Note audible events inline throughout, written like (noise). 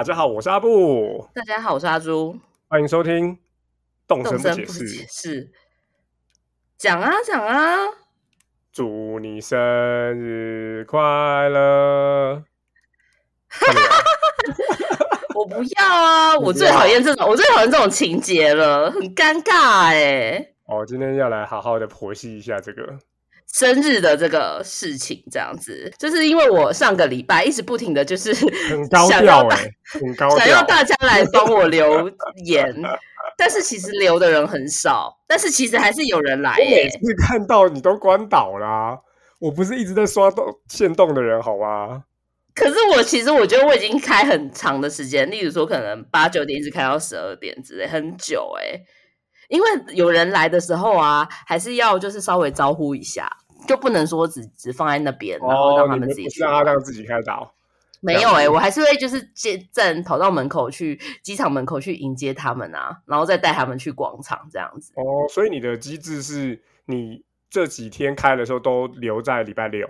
大家好，我是阿布，大家好，我是阿朱。欢迎收听《动身不不解释》。解释，讲啊讲啊，祝你生日快乐！哈哈哈我不要啊！(laughs) 我最讨厌这种，我最讨厌这种情节了，很尴尬哎。哦，今天要来好好的剖析一下这个。生日的这个事情，这样子，就是因为我上个礼拜一直不停的就是很高想要大调哎、很高想要。大家来帮我留言，(laughs) 但是其实留的人很少，但是其实还是有人来我每。次看到你都关岛啦，我不是一直在刷动限动的人好吗？可是我其实我觉得我已经开很长的时间，例如说可能八九点一直开到十二点之类，很久哎、因为有人来的时候啊，还是要就是稍微招呼一下，就不能说只只放在那边，然后哦让，他们们自己去让他玩。让自己开导？没有哎、我还是会就是接站跑到门口去机场门口去迎接他们啊，然后再带他们去广场这样子。哦，所以你的机制是你这几天开的时候都留在礼拜六。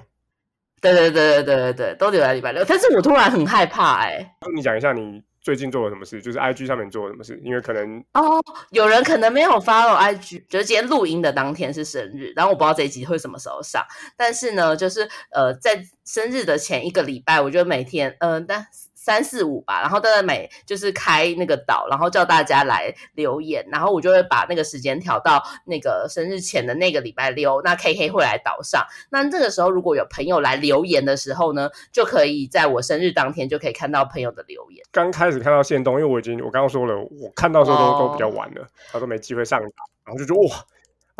对对对对对对对，都留在礼拜六。但是我突然很害怕哎、你讲一下你最近做了什么事，就是 IG 上面做了什么事，因为可能哦，有人可能没有 follow IG，就是今天录音的当天是生日，然后我不知道这一集会什么时候上，但是呢，就是呃，在生日的前一个礼拜，我就每天嗯，但三四五吧，然后大概每就是开那个岛，然后叫大家来留言，然后我就会把那个时间调到那个生日前的那个礼拜六，那 KK 会来岛上，那这个时候如果有朋友来留言的时候呢，就可以在我生日当天就可以看到朋友的留言。刚开始看到线动，因为我已经我刚刚说了，我看到的时候都、哦都比较晚了，他都没机会上岛，然后就觉得哇，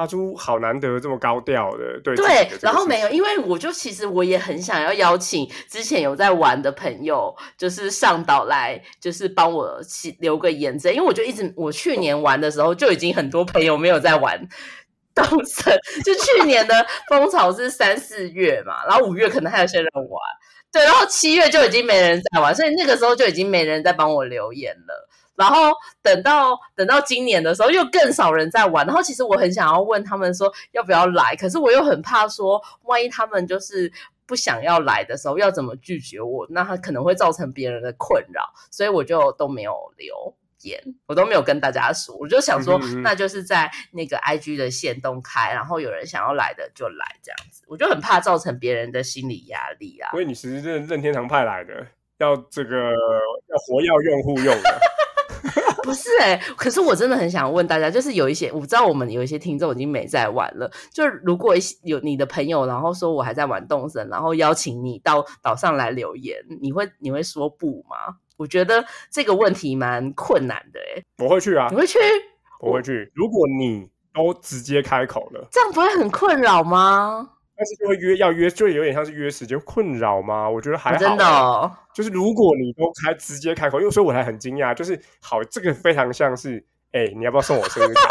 阿朱好难得这么高调的对对然后没有，因为我就其实我也很想要邀请之前有在玩的朋友，就是上岛来，就是帮我起留个言之类。因为我就一直，我去年玩的时候就已经很多朋友没有在玩动森，就去年的风潮是三四月嘛，然后五月可能还有些人玩，对，然后七月就已经没人在玩，所以那个时候就已经没人在帮我留言了。然后等到等到今年的时候，又更少人在玩。然后其实我很想要问他们说要不要来，可是我又很怕说，万一他们就是不想要来的时候，要怎么拒绝我？那他可能会造成别人的困扰，所以我就都没有留言，我都没有跟大家说。我就想说，那就是在那个 IG 的线动开，然后有人想要来的就来这样子。我就很怕造成别人的心理压力啊。所以你其实是任天堂派来的，要这个要活要用户用的，不是哎、可是我真的很想问大家，就是有一些我知道我们有一些听众已经没在玩了，就如果有你的朋友，然后说我还在玩动森，然后邀请你到岛上来留言，你会你会说不吗？我觉得这个问题蛮困难的哎、我会去啊你，会去？我会去。如果你都直接开口了，这样不会很困扰吗？但是就会约要约，就有点像是约时间困扰吗？我觉得还好、真的哦，就是如果你都开直接开口，因为所以我才很惊讶，就是好，这个非常像是，哎、你要不要送我生日卡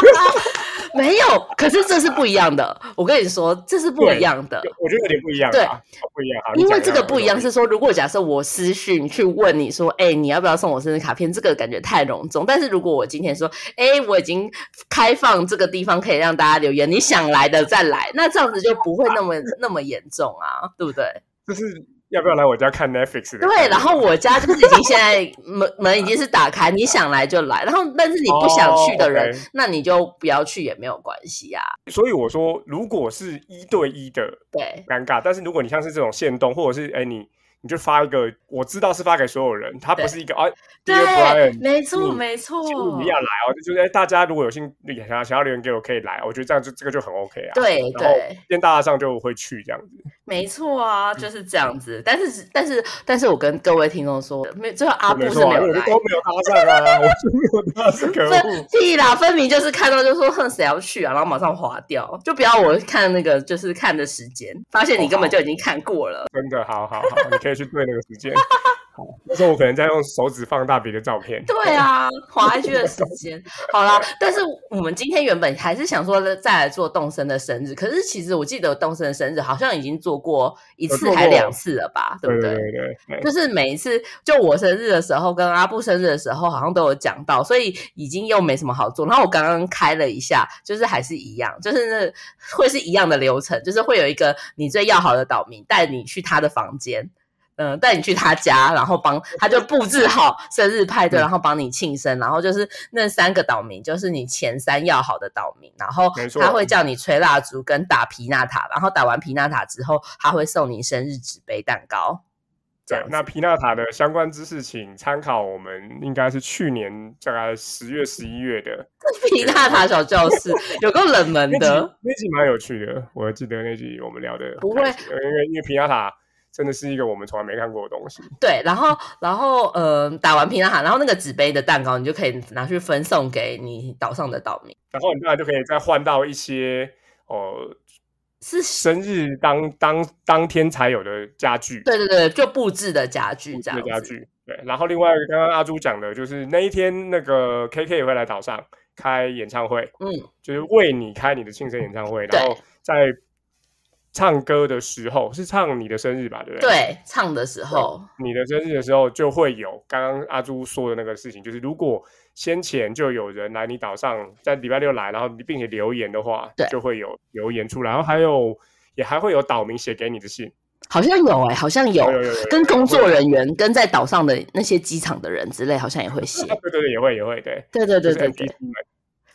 片？(laughs) 没有，可是这是不一样的。我跟你说，这是不一样的。我觉得有点不一样对啊，不一样。因为讲这个不一样，是说，如果假设我私讯去问你说，哎、你要不要送我生日卡片？这个感觉太隆重。但是如果我今天说，哎、我已经开放这个地方可以让大家留言，你想来的再来，那这样子就不会那么那么严重啊，对不对？就是要不要来我家看 Netflix？对，然后我家就是已经现在 (laughs) 门门已经是打开，你想来就来，然后但是你不想去的人，那你就不要去也没有关系啊。所以我说，如果是一对一的对，尴尬，但是如果你像是这种线动，或者是哎、你你就发一个，我知道是发给所有人，他不是一个啊对 Brian，没错，没错，请你要来哦，就是哎，大家如果有兴想要想要留言给我，可以来，我觉得这样就这个就很 OK 啊。对对。变大上就会去这样子。没错啊，嗯就是这样子。但是，但是，但是我跟各位听众说，没最后阿布是没有来。都没有搭上啊，我就没有搭上，可恶。分屁啦，分明就是看到就说哼谁要去啊，然后马上划掉，就不要我看那个就是看的时间，发现你根本就已经看过了。真的，好好好，你可以去对那个时间。好，那时候我可能在用手指放大别的照片。对啊，滑 IG 的时间好啦。但是我们今天原本还是想说再来做动森的生日，可是其实我记得动森的生日好像已经做过一次还两次了吧，对不对对对对，就是每一次，就我生日的时候跟阿布生日的时候，好像都有讲到，所以已经又没什么好做。然后我刚刚开了一下，就是还是一样，就是那会是一样的流程，就是会有一个你最要好的岛民带你去他的房间。嗯，带你去他家，然后帮他就布置好生日派对，嗯然后帮你庆生，然后就是那三个岛民，就是你前三要好的岛民，然后他会叫你吹蜡烛跟打皮纳塔，然后打完皮纳塔之后，他会送你生日纸杯蛋糕。对那皮纳塔的相关知识，请参考我们应该是去年大概十月、十一月的 (laughs) 皮纳塔小教室有个冷门 (laughs) 的，，那集蛮有趣的。我记得那集我们聊的不会因为因为皮纳塔真的是一个我们从来没看过的东西。对，然后然后呃，打完皮纳塔，然后那个纸杯的蛋糕，你就可以拿去分送给你岛上的岛民。然后你当然就可以再换到一些哦是，生日当当当天才有的家具，对对对，就布置的家具这样子。家具。对，然后另外刚刚阿朱讲的就是那一天那个 KK 也会来岛上开演唱会，嗯，就是为你开你的庆生演唱会，然后在唱歌的时候是唱你的生日吧，对不对？，对，唱的时候，你的生日的时候就会有刚刚阿朱说的那个事情，就是如果先前就有人来你岛上，在礼拜六来，然后并且留言的话对，就会有留言出来，然后还有也还会有岛民写给你的信，好像有哎、好像有。有有有有跟工作人员、跟在岛上的那些机场的人之类，好像也会写。啊对对对，也会也会，对，对对对就是对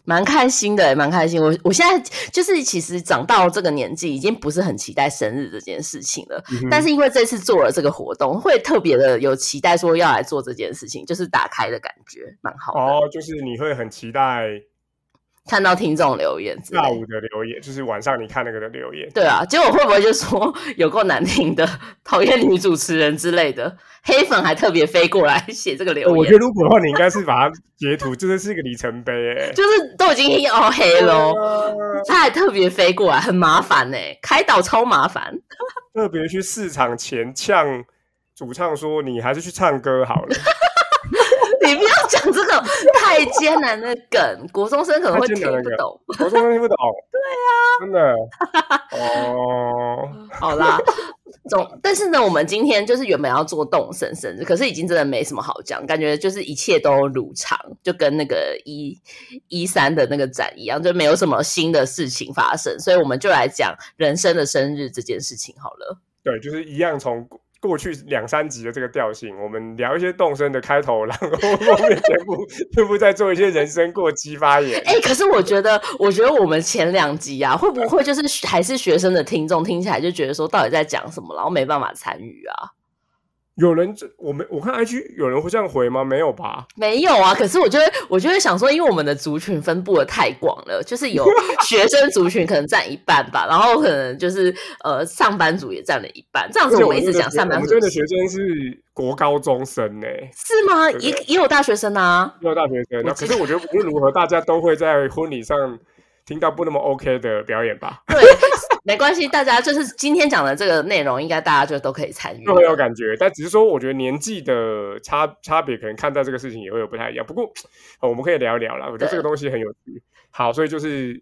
蛮开心的，蛮开心。我我现在就是其实长到这个年纪，已经不是很期待生日这件事情了。嗯但是因为这次做了这个活动，会特别的有期待，说要来做这件事情，就是打开的感觉，蛮好的。哦，就是你会很期待看到听众留言下午的留言，就是晚上你看那个的留言。对啊，结果会不会就说有够难听的，讨厌女主持人之类的，黑粉还特别飞过来写这个留言，我觉得如果的话，你应该是把它截图，真的是一个里程碑哎。就是都已经要黑了哦，呃他还特别飞过来，很麻烦呢、开导超麻烦。特别去市场前呛主唱说：“你还是去唱歌好了。(laughs) 你不要 (laughs) 讲这个太艰难的梗，国中生可能会听不懂。”国中生听不懂。(laughs) 对啊，真的。哦，(laughs) 好啦，总但是呢，我们今天就是原本要做动身生日，可是已经真的没什么好讲，感觉就是一切都如常，就跟那个一一三的那个展一样，就没有什么新的事情发生，所以我们就来讲人生的生日这件事情好了。对，就是一样从。过去两三集的这个调性，我们聊一些动身的开头，然后后面全部全部在做一些人生过激发言。(laughs) 哎、可是我觉得，我觉得我们前两集啊，会不会就是还是学生的听众听起来就觉得说到底在讲什么，然后没办法参与啊？有人这我们我看 IG 有人会这样回吗？没有吧？没有啊，可是我觉得，我就会想说，因为我们的族群分布的太广了，就是有 (laughs) 学生族群可能占一半吧，然后可能就是呃上班族也占了一半，这样子我们一直讲上班族这边的学生是国高中生呢、是吗？对也也有大学生啊，也有大学生。那可是我觉得无论如何，大家都会在婚礼上听到不那么 OK 的表演吧，对，没关系，大家就是今天讲的这个内容，应该大家就都可以参与都。会有感觉。但只是说，我觉得年纪的差差别，可能看待这个事情也会有不太一样。不过，呃我们可以聊一聊啦。我觉得这个东西很有趣。好，所以就是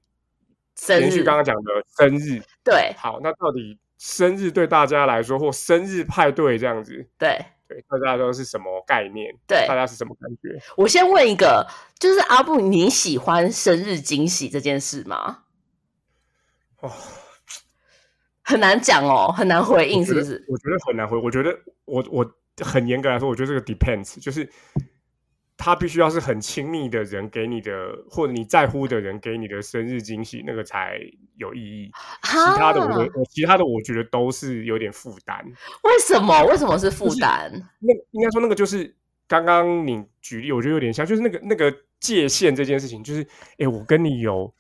生延续刚刚讲的生日。对好，那到底生日对大家来说，或生日派对这样子，对对大家都是什么概念？对大，家是什么感觉？我先问一个，就是阿布，你喜欢生日惊喜这件事吗？哦，(tsk) 很难讲哦，很难回应，是不是？我觉得很难回。我觉得我我很严格来说，我觉得这个 depends，就是他必须要是很亲密的人给你的，或者你在乎的人给你的生日惊喜，那个才有意义。其他的我觉得，我其他的我觉得都是有点负担。为什么？为什么是负担？那应该说那个就是刚刚你举例，我觉得有点像，就是那个那个界限这件事情，就是哎，我跟你有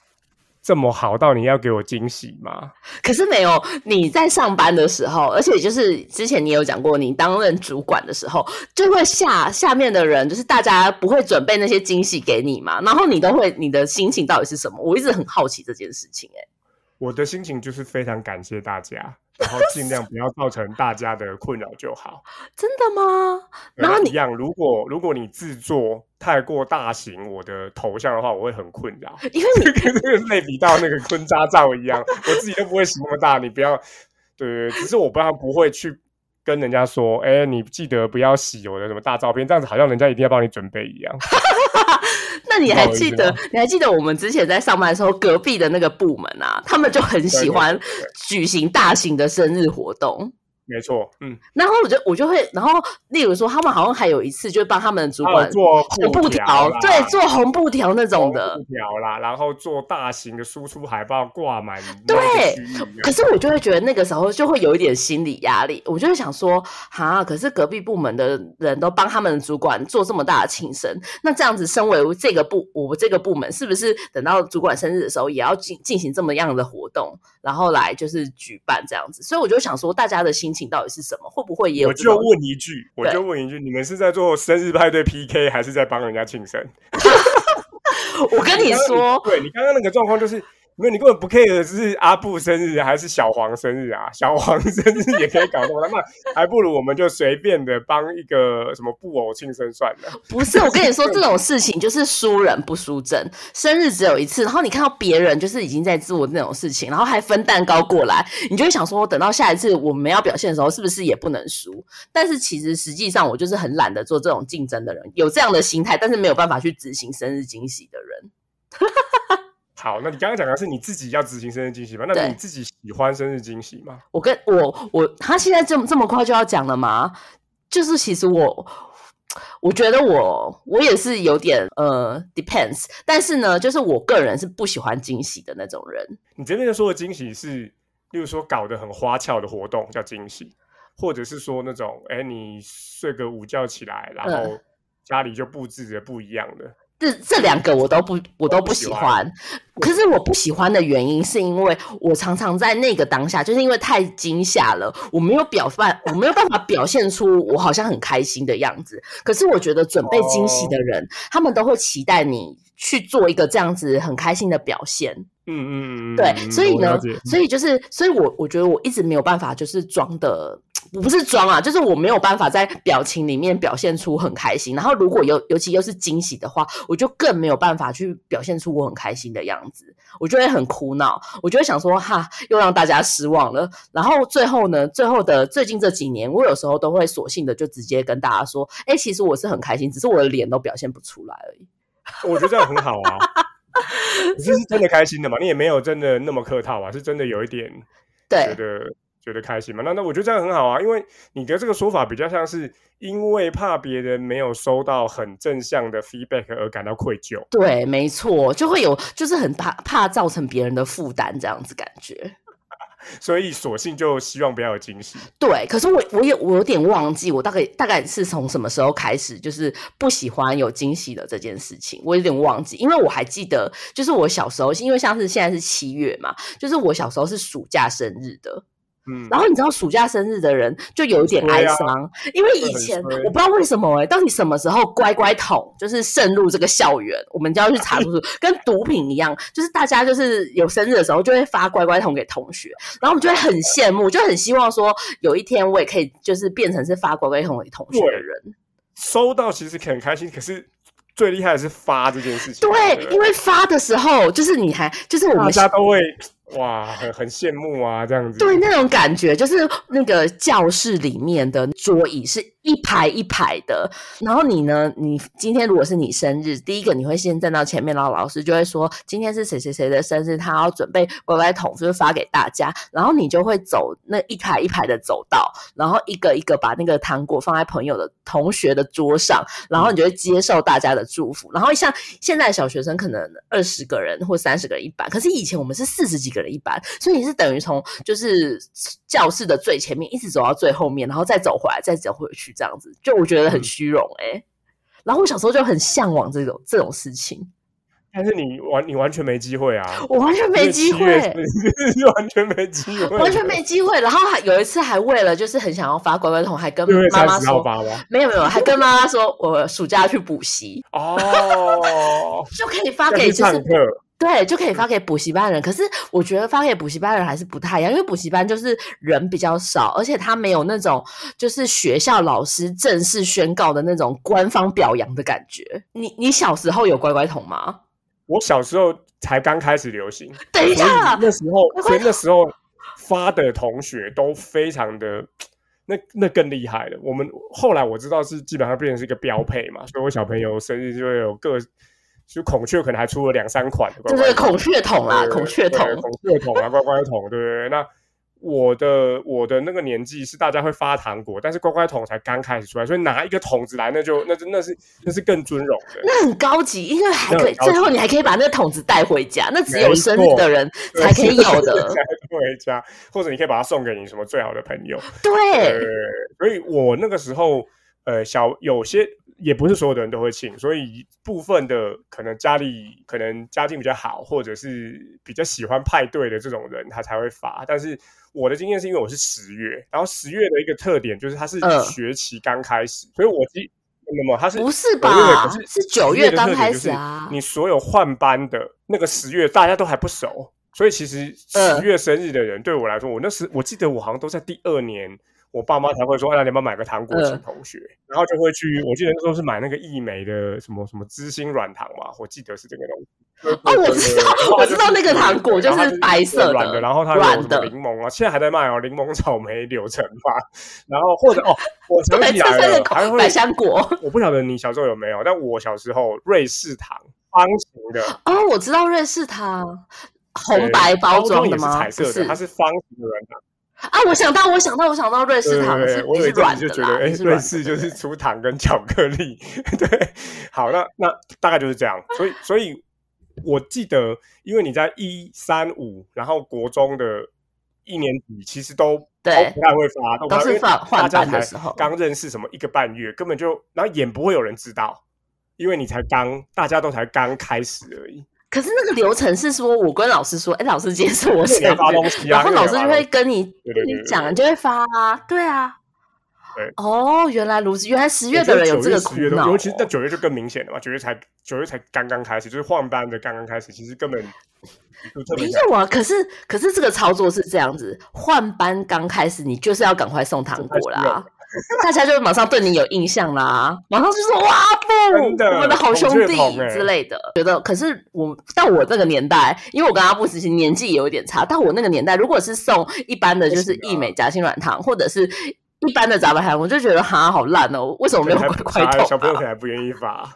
这么好到你要给我惊喜吗？可是没有你在上班的时候，而且就是之前你有讲过，你担任主管的时候，就会下下面的人，就是大家不会准备那些惊喜给你嘛，然后你都会，你的心情到底是什么？我一直很好奇这件事情、欸，我的心情就是非常感谢大家，然后尽量不要造成大家的困扰就好。(laughs) 真的吗？然后你那一样，如果如果你制作太过大型，我的头像的话，我会很困扰，(laughs) 因为你 (laughs) 跟那个类比到那个婚纱照一样，(laughs) 我自己都不会洗那么大，你不要，对对对，只是我不然不会去跟人家说，哎，你记得不要洗我的什么大照片，这样子好像人家一定要帮你准备一样。那你还记得？你还记得我们之前在上班的时候，隔壁的那个部门啊，他们就很喜欢举行大型的生日活动。没错，嗯，然后我就我就会，然后例如说，他们好像还有一次，就帮他们的主管做红布条对，做红布条那种的。布条啦，然后做大型的输出海报挂满对可是我就会觉得那个时候就会有一点心理压力，我就会想说，哈，可是隔壁部门的人都帮他们的主管做这么大的庆生，那这样子，身为这个部我这个部门，是不是等到主管生日的时候，也要进进行这么样的活动，然后来就是举办这样子？所以我就想说，大家的心情到底是什么？会不会也有我就？问一句，我就问一句，你们是在做生日派对 PK，还是在帮人家庆生？(laughs) 我跟你说，对你刚刚那个状况就是，没有你根本不 care 是阿布生日还是小黄生日啊？小黄生日 (laughs) 也可以搞动他，那还不如我们就随便的帮一个什么布偶庆生算了。不是，我跟你说，这种事情就是输人不输阵，生日只有一次，然后你看到别人就是已经在做那种事情，然后还分蛋糕过来，你就会想说，等到下一次我们要表现的时候，是不是也不能输？但是其实实际上，我就是很懒得做这种竞争的人，有这样的心态，但是没有办法去执行生日惊喜的人。好，那你刚刚讲的是你自己要执行生日惊喜吗？那你自己喜欢生日惊喜吗？我跟我我他现在这么这么快就要讲了吗？就是其实我我觉得我我也是有点呃 depends，但是呢，就是我个人是不喜欢惊喜的那种人。你这边说的惊喜是，例如说搞得很花俏的活动叫惊喜，或者是说那种，哎，你睡个午觉起来，然后嗯家里就布置着不一样的。这这两个我都不我都不喜欢，可是我不喜欢的原因是因为我常常在那个当下，就是因为太惊吓了，我没有表办，我没有办法表现出我好像很开心的样子。可是我觉得准备惊喜的人，他们都会期待你去做一个这样子很开心的表现。嗯嗯嗯，嗯对，嗯所以呢所以就是，所以我我觉得我一直没有办法，就是装的，我不是装啊，就是我没有办法在表情里面表现出很开心。然后如果尤尤其又是惊喜的话，我就更没有办法去表现出我很开心的样子，我就会很苦恼，我就会想说，哈，又让大家失望了。然后最后呢，最后的最近这几年，我有时候都会索性的就直接跟大家说，哎，其实我是很开心，只是我的脸都表现不出来而已。我觉得这样很好啊。(laughs) 你这是真的开心的嘛？你也没有真的那么客套啊，是真的有一点觉对，得觉得开心嘛？那那我觉得这样很好啊，因为你的这个说法比较像是因为怕别人没有收到很正向的 feedback 而感到愧疚。对，没错，就会有，就是很怕怕造成别人的负担，这样子感觉。(laughs) 所以索性就希望不要有惊喜。对，可是我我也我有点忘记，我大概大概是从什么时候开始，就是不喜欢有惊喜的这件事情，我有点忘记，因为我还记得，就是我小时候，因为像是现在是七月嘛，就是我小时候是暑假生日的，嗯，然后你知道暑假生日的人就有一点哀伤，因为以前我不知道为什么哎、到底什么时候乖乖桶就是渗入这个校园，我们就要去查出是 (laughs) 跟毒品一样，就是大家就是有生日的时候就会发乖乖桶给同学，然后我们就会很羡慕，就很希望说有一天我也可以就是变成是发乖乖桶给同学的人。收到其实很开心，可是最厉害的是发这件事情。对，不因为发的时候就是你还就是我们大家都会哇，很很羡慕啊，这样子。对，那种感觉，就是那个教室里面的桌椅是一排一排的，然后你呢，你今天如果是你生日，第一个你会先站到前面，然后老师就会说今天是谁谁谁的生日，他要准备乖乖桶，就是发给大家，然后你就会走那一排一排的走道，然后一个一个把那个糖果放在朋友的同学的桌上，然后你就会接受大家的祝福，然后像现在小学生可能二十个人或三十个人一班，可是以前我们是四十几个人一班，所以你是等于从就是教室的最前面一直走到最后面，然后再走回来，再走回去这样子，就我觉得很嗯。虚荣哎、然后我小时候就很向往这种这种事情，但是你完你完全没机会啊，(laughs) 我完全没机会。完全没机会，完全没机会，然后还有一次还为了就是很想要发乖乖桶，还跟妈妈说？没有没有，还跟妈妈说我暑假去补习，哦，(laughs) 就可以发给就是对，就可以发给补习班人。可是我觉得发给补习班人还是不太一样，因为补习班就是人比较少，而且他没有那种就是学校老师正式宣告的那种官方表扬的感觉。你你小时候有乖乖桶吗？我小时候才刚开始流行，等一下，那时候，所以那时候发的同学都非常的，那那更厉害了。我们后来我知道是基本上变成是一个标配嘛，所以我小朋友生日就会有各，就孔雀可能还出了两三款的乖乖就是孔雀桶啊，孔雀桶。孔雀桶啊，乖乖桶，对不对？那我的我的那个年纪是大家会发糖果，但是乖乖桶才刚开始出来，所以拿一个桶子来，那就那那是那是更尊荣的。那很高级，因为还可以最后你还可以把那个桶子带回家，那只有生日的人才可以有的。带回家，或者你可以把它送给你什么最好的朋友。对，呃，所以我那个时候，呃，小有些也不是所有的人都会请，所以部分的可能家里可能家境比较好，或者是比较喜欢派对的这种人，他才会发。但是我的经验是因为我是十月，然后十月的一个特点就是它是嗯学期刚开始，所以我记那么它是不是九月吧？可是是九月刚开始啊。你所有换班的那个十月，大家都还不熟，所以其实嗯十月生日的人对我来说，我那时我记得我好像都在第二年，我爸妈才会说，哎，你要不要买个糖果请嗯同学？然后就会去，我记得那时候是买那个益美的什么什么知心软糖嘛，我记得是这个东西。哦我知道我知道那个糖果就是白色的软的，然后它有什么软的柠檬啊，现在还在卖哦，柠檬、草莓、柳橙吧。然后或者哦，我想对，起来了，还会百香果。我不晓得你小时候有没有，但我小时候瑞士糖方形的，哦，我知道瑞士糖，红呃白包装装也是的吗？彩色的，是它是方形的软糖。啊，我想到，我想到，我想到瑞士糖是我有是一阵就觉得，哎，瑞士就是出糖跟巧克力。对，好，那那大概就是这样。所以，所以我记得，因为你在一三五，然后国中的一年级，其实都对都不太会发，都是放换班的时候刚认识什么一个半月，根本就然后也不会有人知道，因为你才刚，大家都才刚开始而已。可是那个流程是说，我跟老师说，(laughs) 哎，老师今天是我生日然后老师就会跟你讲，你就会发啊，对啊。对。哦，原来如此，原来十月的人有这个苦恼哦，尤其是在九月就更明显了嘛，九月才九月才刚刚开始，就是换班的刚刚开始，其实根本 (laughs) 没有啊，可是可是这个操作是这样子，换班刚开始，你就是要赶快送糖果啦，(laughs) 大家就马上对你有印象啦，马上就说哇不，我们的好兄弟之类的。觉得，可是我到我这个年代，因为我跟阿布其实年纪有一点差，到我那个年代，如果是送一般的就是益美夹心软糖，或者是一般的杂牌糖，我就觉得哈好烂哦，为什么没有还乖乖桶、啊？小朋友可能还不愿意发。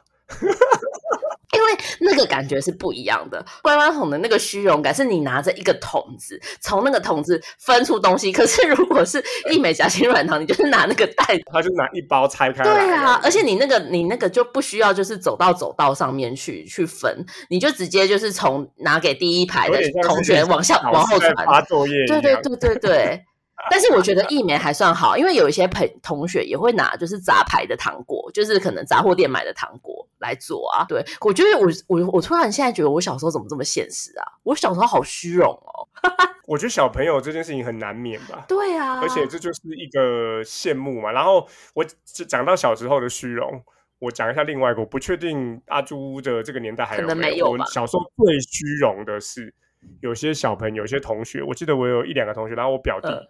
因为那个感觉是不一样的。乖乖桶的那个虚荣感，是你拿着一个桶子，从那个桶子分出东西。可是如果是一美夹心软糖，你就是拿那个袋子。他就拿一包拆开。对啊，而且你那个你那个就不需要就是走到走道上面去去分，你就直接就是从拿给第一排的同学往下往后传。发作业对。对对对对。(laughs) 但是我觉得一美还算好，因为有一些朋同学也会拿就是杂牌的糖果，就是可能杂货店买的糖果来做啊。对我觉得我我我突然现在觉得我小时候怎么这么现实啊？我小时候好虚荣哦。(laughs) 我觉得小朋友这件事情很难免吧。对啊，而且这就是一个羡慕嘛。然后我讲到小时候的虚荣，我讲一下另外一个，我不确定阿朱的这个年代还有没没有我小时候最虚荣的是，有些小朋友、有些同学，我记得我有一两个同学，然后我表弟嗯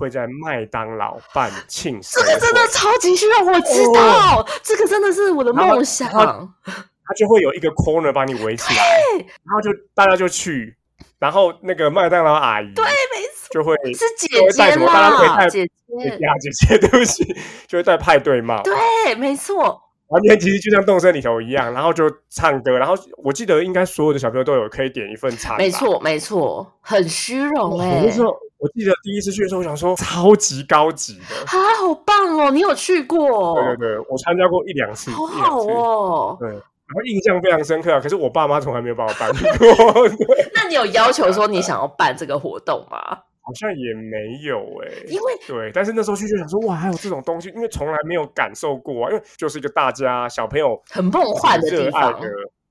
会在麦当劳办庆生会，这个真的超级虚荣，我知道，这个真的是我的梦想。他就会有一个 corner 把你围起来，然后就大家就去，然后那个麦当劳阿姨对，没错，就会是姐姐什么大家可以，带姐姐姐，啊姐姐，对不起，就会戴派对帽，对，没错，完全其实就像动森里头一样，然后就唱歌，然后我记得应该所有的小朋友都有可以点一份餐，没。错，没错，很虚荣我哎、那时候我记得第一次去的时候，我想说超级高级的，啊，好棒哦！你有去过？对对对，我参加过一两次，好好哦。对，然后印象非常深刻啊。可是我爸妈从来没有帮我办过，(laughs) 那你有要求说你想要办这个活动吗？(laughs) 好像也没有哎、因为对，但是那时候去就想说，哇，还有这种东西，因为从来没有感受过啊，因为就是一个大家小朋友很梦幻的地方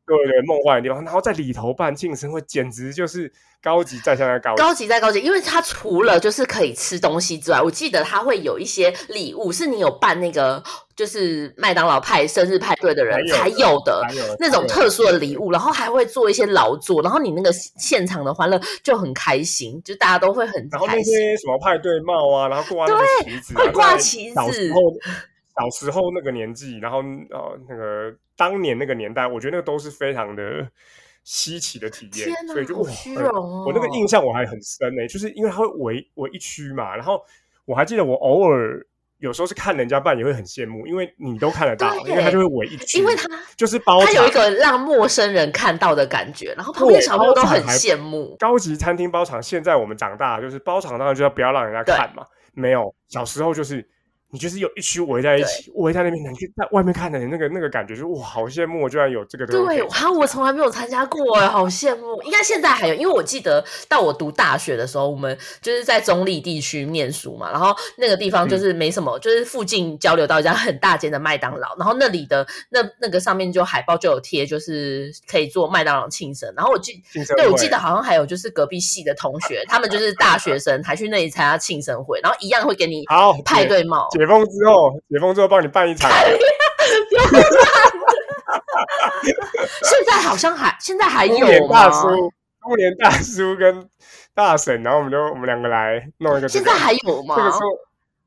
对对，梦幻的地方，然后在里头办庆生会，简直就是高级再加高级。高级再高级，因为它除了就是可以吃东西之外，我记得它会有一些礼物，是你有办那个就是麦当劳派生日派对的人才才有的那种特殊的礼物，然后还会做一些劳作，然后你那个现场的欢乐就很开心，就大家都会很然后那开心。些什么派对帽啊，然后挂那个旗子、啊，会挂在旗小时子候小时候那个年纪，然后呃那个当年那个年代，我觉得那个都是非常的稀奇的体验所以就哇虚荣哦我那个印象我还很深呢、就是因为它会围围一区嘛，然后我还记得我偶尔有时候是看人家办也会很羡慕，因为你都看得到，因为他就会围一圈，因为他就是包他有一个让陌生人看到的感觉，然后旁边对小朋友都很羡慕。高级餐厅包场。现在我们长大就是包场，当然就要不要让人家看嘛。没有，小时候就是你就是有一群围在一起，围在那边，你去在外面看的人那个那个感觉，就是哇，好羡慕，我居然有这个对，哈，我从来没有参加过哎，好羡慕。应该现在还有，因为我记得到我读大学的时候，我们就是在中立地区念书嘛，然后那个地方嗯就是没什么，就是附近交流到一家很大间的麦当劳，然后那里的那那个上面就海报就有贴，就是可以做麦当劳庆生。然后我记，对我记得好像还有就是隔壁系的同学，他们就是大学生，还去那里参加庆生会，然后一样会给你好派对帽。解封之后，解封之后帮你办一场，(laughs) 现在好像还现在还有大叔、中年大叔跟大婶，然后我们就我们两个来弄一个这个。现在还有吗？这个时候，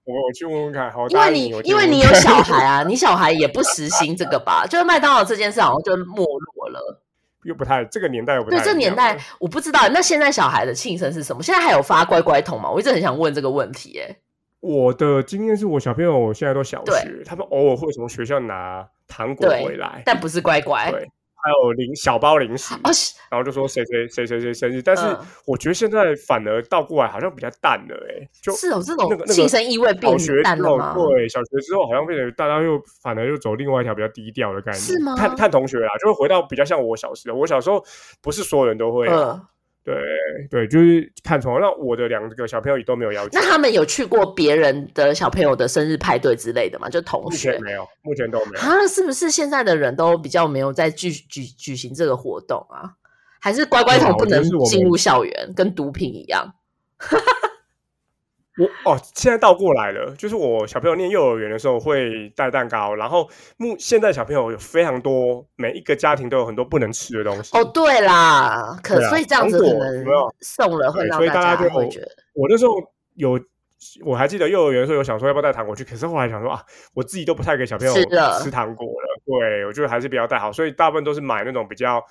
我我去问问看，好，因为你因为你有小孩啊，(laughs) 你小孩也不实行这个吧？就是麦当劳这件事好像就没落了。又不太这个年代又不太对，这年代我不知道。那现在小孩的庆生是什么？现在还有发乖乖桶吗？我一直很想问这个问题、欸。我的经验是我小朋友现在都小学，他们偶尔会从学校拿糖果回来，但不是乖乖。对，还有零小包零食，哦，然后就说谁谁谁谁谁生日，但是嗯我觉得现在反而倒过来好像比较淡了、欸，哎，就是哦，这那个那个种庆生意味变淡了吗？对，小学之后好像变成大家又反而又走另外一条比较低调的概念，是吗看看同学啦，就会回到比较像我小时候，我小时候不是所有人都会对对，就是看从那我的两个小朋友也都没有要求那，他们有去过别人的小朋友的生日派对之类的吗？就同目学前没有，目前都没有。啊？是不是现在的人都比较没有在举举举行这个活动啊？还是乖乖对啊桶不能进入校园，跟毒品一样？我哦，现在倒过来了，就是我小朋友念幼儿园的时候会带蛋糕，然后目现在小朋友有非常多，每一个家庭都有很多不能吃的东西。哦，对啦，可所以这样子可糖果能没有送了会对所以让大大家就会觉得我那时候有，我还记得幼儿园的时候有想说要不要带糖果去，可是后来想说啊，我自己都不太给小朋友吃糖果了，对我觉得还是比较带好，所以大部分都是买那种比较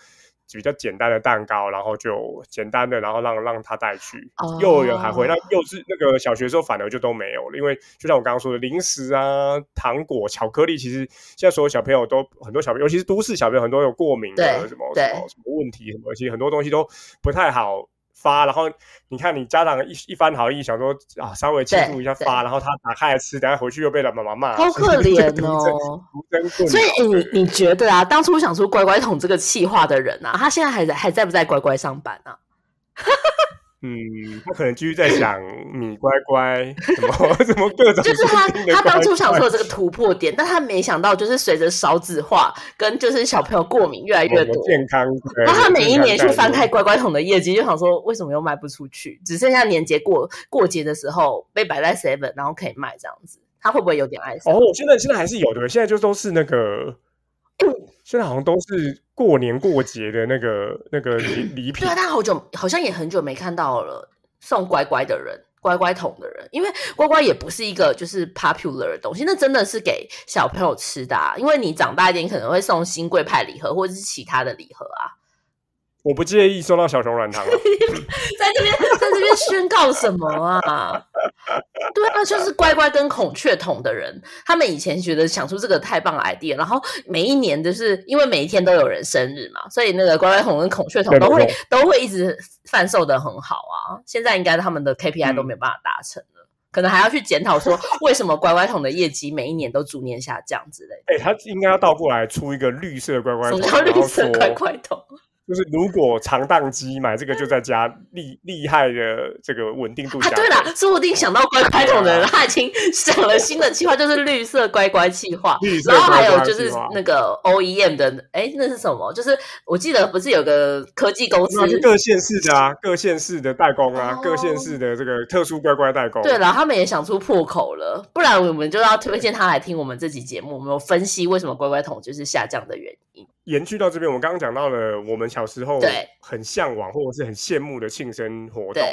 比较简单的蛋糕，然后就简单的，然后让让他带去。哦幼儿园还会，那幼稚那个小学的时候反而就都没有了，因为就像我刚刚说的，零食啊、糖果、巧克力，其实现在所有小朋友都很多小朋友，尤其是都市小朋友，很多有过敏的什么什么什么问题，什么其实很多东西都不太好发。然后你看你家长一一番好意，想说啊稍微庆祝一下发，然后他打开来吃，等下回去又被他妈妈骂，好 (laughs) 可怜哦。所以，你你觉得啊，当初想出乖乖桶这个气话的人啊，他现在还在还在不在乖乖上班啊？(laughs) 嗯，他可能继续在想米乖乖什么 (laughs) 什么各种就是他他当初想出了这个突破点，但他没想到，就是随着少子化跟就是小朋友过敏越来越多，健康，对然后他每一年去翻开乖乖桶的业绩，就想说为什么又卖不出去？只剩下年节过过节的时候被摆在 seven，然后可以卖这样子，他会不会有点爱上？哦，现在现在还是有的，现在就都是那个，现在好像都是过年过节的那个那个礼礼品对啊，。但好久好像也很久没看到了送乖乖的人。乖乖桶的人，因为乖乖也不是一个就是 popular 的东西，那真的是给小朋友吃的啊。因为你长大一点，可能会送新贵派礼盒或者是其他的礼盒啊。我不介意收到小熊软糖啊，(laughs) 在这边在这边宣告什么啊？对啊，就是乖乖跟孔雀桶的人，他们以前觉得想出这个太棒的 idea，然后每一年就是因为每一天都有人生日嘛，所以那个乖乖桶跟孔雀桶都会都会一直贩售的很好啊。现在应该他们的 KPI 都没有办法达成了。可能还要去检讨说，为什么乖乖桶的业绩每一年都逐年下降之类的。哎、他应该要倒过来出一个绿色乖乖桶，什么叫绿色乖乖桶？就是如果长档机买这个就在家厉厉害的这个稳定度啊，对倍了，说不定想到乖乖桶的人，他已经想了新的计划，就是绿色乖乖计划。绿色然后还有就是那个 OEM 的，哎，那是什么？就是我记得不是有个科技公司那，就各县市的啊，各县市的代工啊，哦各县市的这个特殊乖乖代工。对了，他们也想出破口了，不然我们就要推荐他来听我们这集节目，我们有分析为什么乖乖桶就是下降的原因。延续到这边，我们刚刚讲到了我们小时候对很向往或者是很羡慕的庆生活动。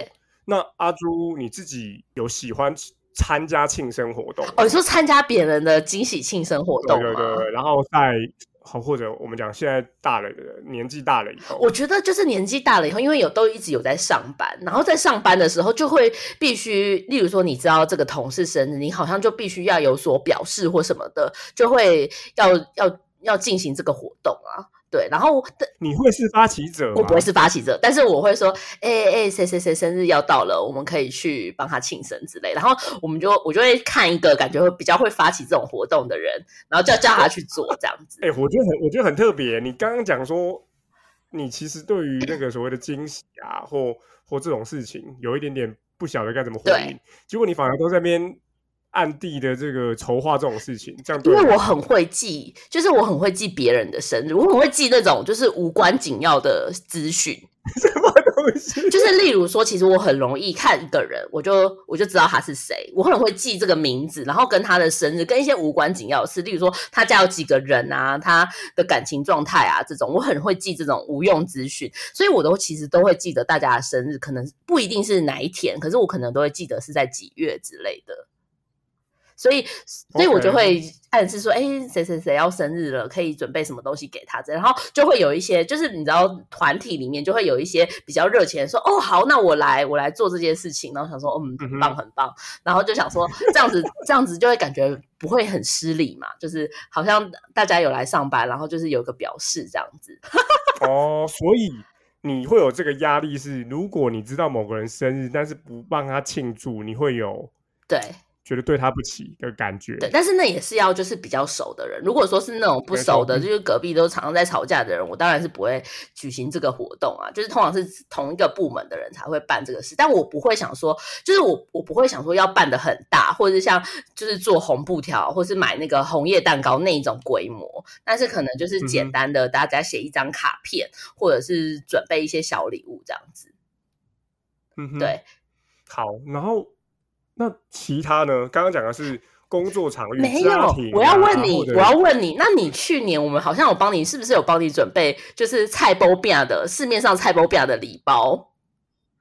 那阿朱你自己有喜欢参加庆生活动？哦，你说参加别人的惊喜庆生活动吗？对对对，然后在好，或者我们讲现在大了，年纪大了以后，我觉得就是年纪大了以后，因为有都一直有在上班，然后在上班的时候就会必须，例如说你知道这个同事生日，你好像就必须要有所表示或什么的，就会要要要进行这个活动啊。对，然后你会是发起者？我不会是发起者，但是我会说，哎哎，谁谁谁生日要到了，我们可以去帮他庆生之类。然后我们就我就会看一个感觉会比较会发起这种活动的人，然后叫叫他去做这样子。(laughs) 哎，我觉得很我觉得很特别。你刚刚讲说，你其实对于那个所谓的惊喜啊，或或这种事情，有一点点不晓得该怎么回应，结果你反而都在边。暗地的这个筹划这种事情，这样因为我很会记，就是我很会记别人的生日，我很会记那种就是无关紧要的资讯。(laughs) 什么东西？就是例如说，其实我很容易看一个人，我就我就知道他是谁，我很会记这个名字，然后跟他的生日，跟一些无关紧要的事，例如说他家有几个人啊，他的感情状态啊，这种我很会记这种无用资讯，所以我都其实都会记得大家的生日，可能不一定是哪一天，可是我可能都会记得是在几月之类的。所以，所以我就会暗示说，哎，谁谁谁要生日了，可以准备什么东西给他。然后就会有一些，就是你知道，团体里面就会有一些比较热情的说，哦，好，那我来，我来做这件事情。然后想说，嗯，很棒，很棒。然后就想说，这样子，这样子就会感觉不会很失礼嘛，就是好像大家有来上班，然后就是有个表示这样子。(laughs) 哦，所以你会有这个压力是，如果你知道某个人生日，但是不帮他庆祝，你会有对。觉得对他不起的感觉，对，但是那也是要就是比较熟的人。如果说是那种不熟的，就是隔壁都常常在吵架的人，我当然是不会举行这个活动啊。就是通常是同一个部门的人才会办这个事，但我不会想说，就是我我不会想说要办的很大，或者是像就是做红布条，或是买那个红叶蛋糕那一种规模。但是可能就是简单的，大家写一张卡片，或者是准备一些小礼物这样子。嗯，对，好，然后。那其他呢？刚刚讲的是工作场域，没有。我要问你，我要问你，那你去年我们好像有帮你，是不是有帮你准备，就是菜包变的市面上菜包变的礼包？